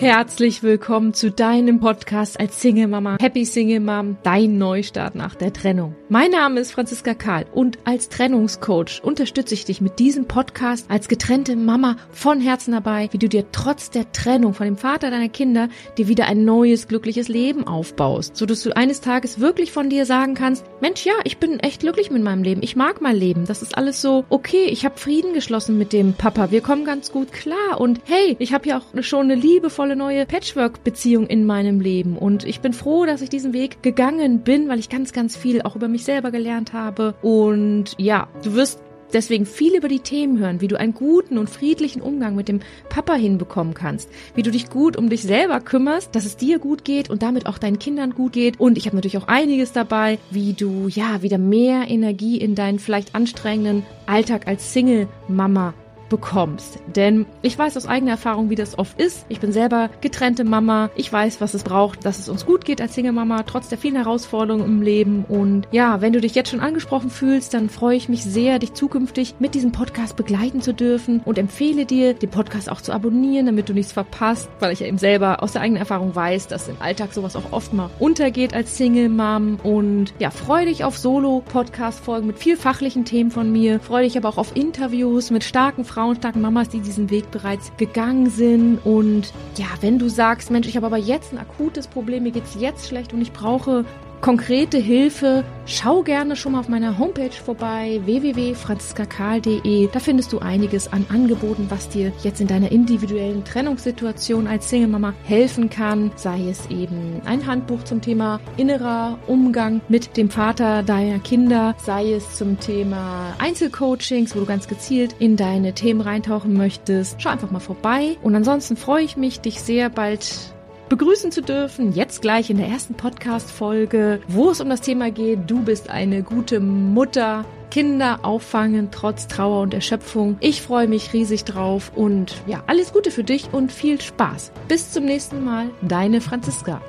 Herzlich willkommen zu deinem Podcast als Single Mama. Happy Single Mom, dein Neustart nach der Trennung. Mein Name ist Franziska Karl und als Trennungscoach unterstütze ich dich mit diesem Podcast als getrennte Mama von Herzen dabei, wie du dir trotz der Trennung von dem Vater deiner Kinder dir wieder ein neues, glückliches Leben aufbaust, so dass du eines Tages wirklich von dir sagen kannst, Mensch, ja, ich bin echt glücklich mit meinem Leben. Ich mag mein Leben. Das ist alles so okay. Ich habe Frieden geschlossen mit dem Papa. Wir kommen ganz gut klar und hey, ich habe ja auch schon eine liebevolle wundervolle neue Patchwork-Beziehung in meinem Leben. Und ich bin froh, dass ich diesen Weg gegangen bin, weil ich ganz, ganz viel auch über mich selber gelernt habe. Und ja, du wirst deswegen viel über die Themen hören, wie du einen guten und friedlichen Umgang mit dem Papa hinbekommen kannst, wie du dich gut um dich selber kümmerst, dass es dir gut geht und damit auch deinen Kindern gut geht. Und ich habe natürlich auch einiges dabei, wie du ja wieder mehr Energie in deinen vielleicht anstrengenden Alltag als Single-Mama bekommst. Denn ich weiß aus eigener Erfahrung, wie das oft ist. Ich bin selber getrennte Mama. Ich weiß, was es braucht, dass es uns gut geht als Single-Mama, trotz der vielen Herausforderungen im Leben. Und ja, wenn du dich jetzt schon angesprochen fühlst, dann freue ich mich sehr, dich zukünftig mit diesem Podcast begleiten zu dürfen und empfehle dir, den Podcast auch zu abonnieren, damit du nichts verpasst, weil ich ja eben selber aus der eigenen Erfahrung weiß, dass im Alltag sowas auch oft mal untergeht als Single-Mom. Und ja, freue dich auf Solo-Podcast-Folgen mit viel fachlichen Themen von mir. Freue dich aber auch auf Interviews mit starken Frauen frauenstarken Mamas, die diesen Weg bereits gegangen sind. Und ja, wenn du sagst, Mensch, ich habe aber jetzt ein akutes Problem, mir geht es jetzt schlecht und ich brauche konkrete Hilfe, schau gerne schon mal auf meiner Homepage vorbei, www.franziskakarl.de. Da findest du einiges an Angeboten, was dir jetzt in deiner individuellen Trennungssituation als Single-Mama helfen kann. Sei es eben ein Handbuch zum Thema innerer Umgang mit dem Vater deiner Kinder, sei es zum Thema Einzelcoachings, wo du ganz gezielt in deine Themen reintauchen möchtest. Schau einfach mal vorbei. Und ansonsten freue ich mich, dich sehr bald begrüßen zu dürfen. Jetzt gleich in der ersten Podcast-Folge, wo es um das Thema geht, du bist eine gute Mutter. Kinder auffangen trotz Trauer und Erschöpfung. Ich freue mich riesig drauf und ja, alles Gute für dich und viel Spaß. Bis zum nächsten Mal, deine Franziska.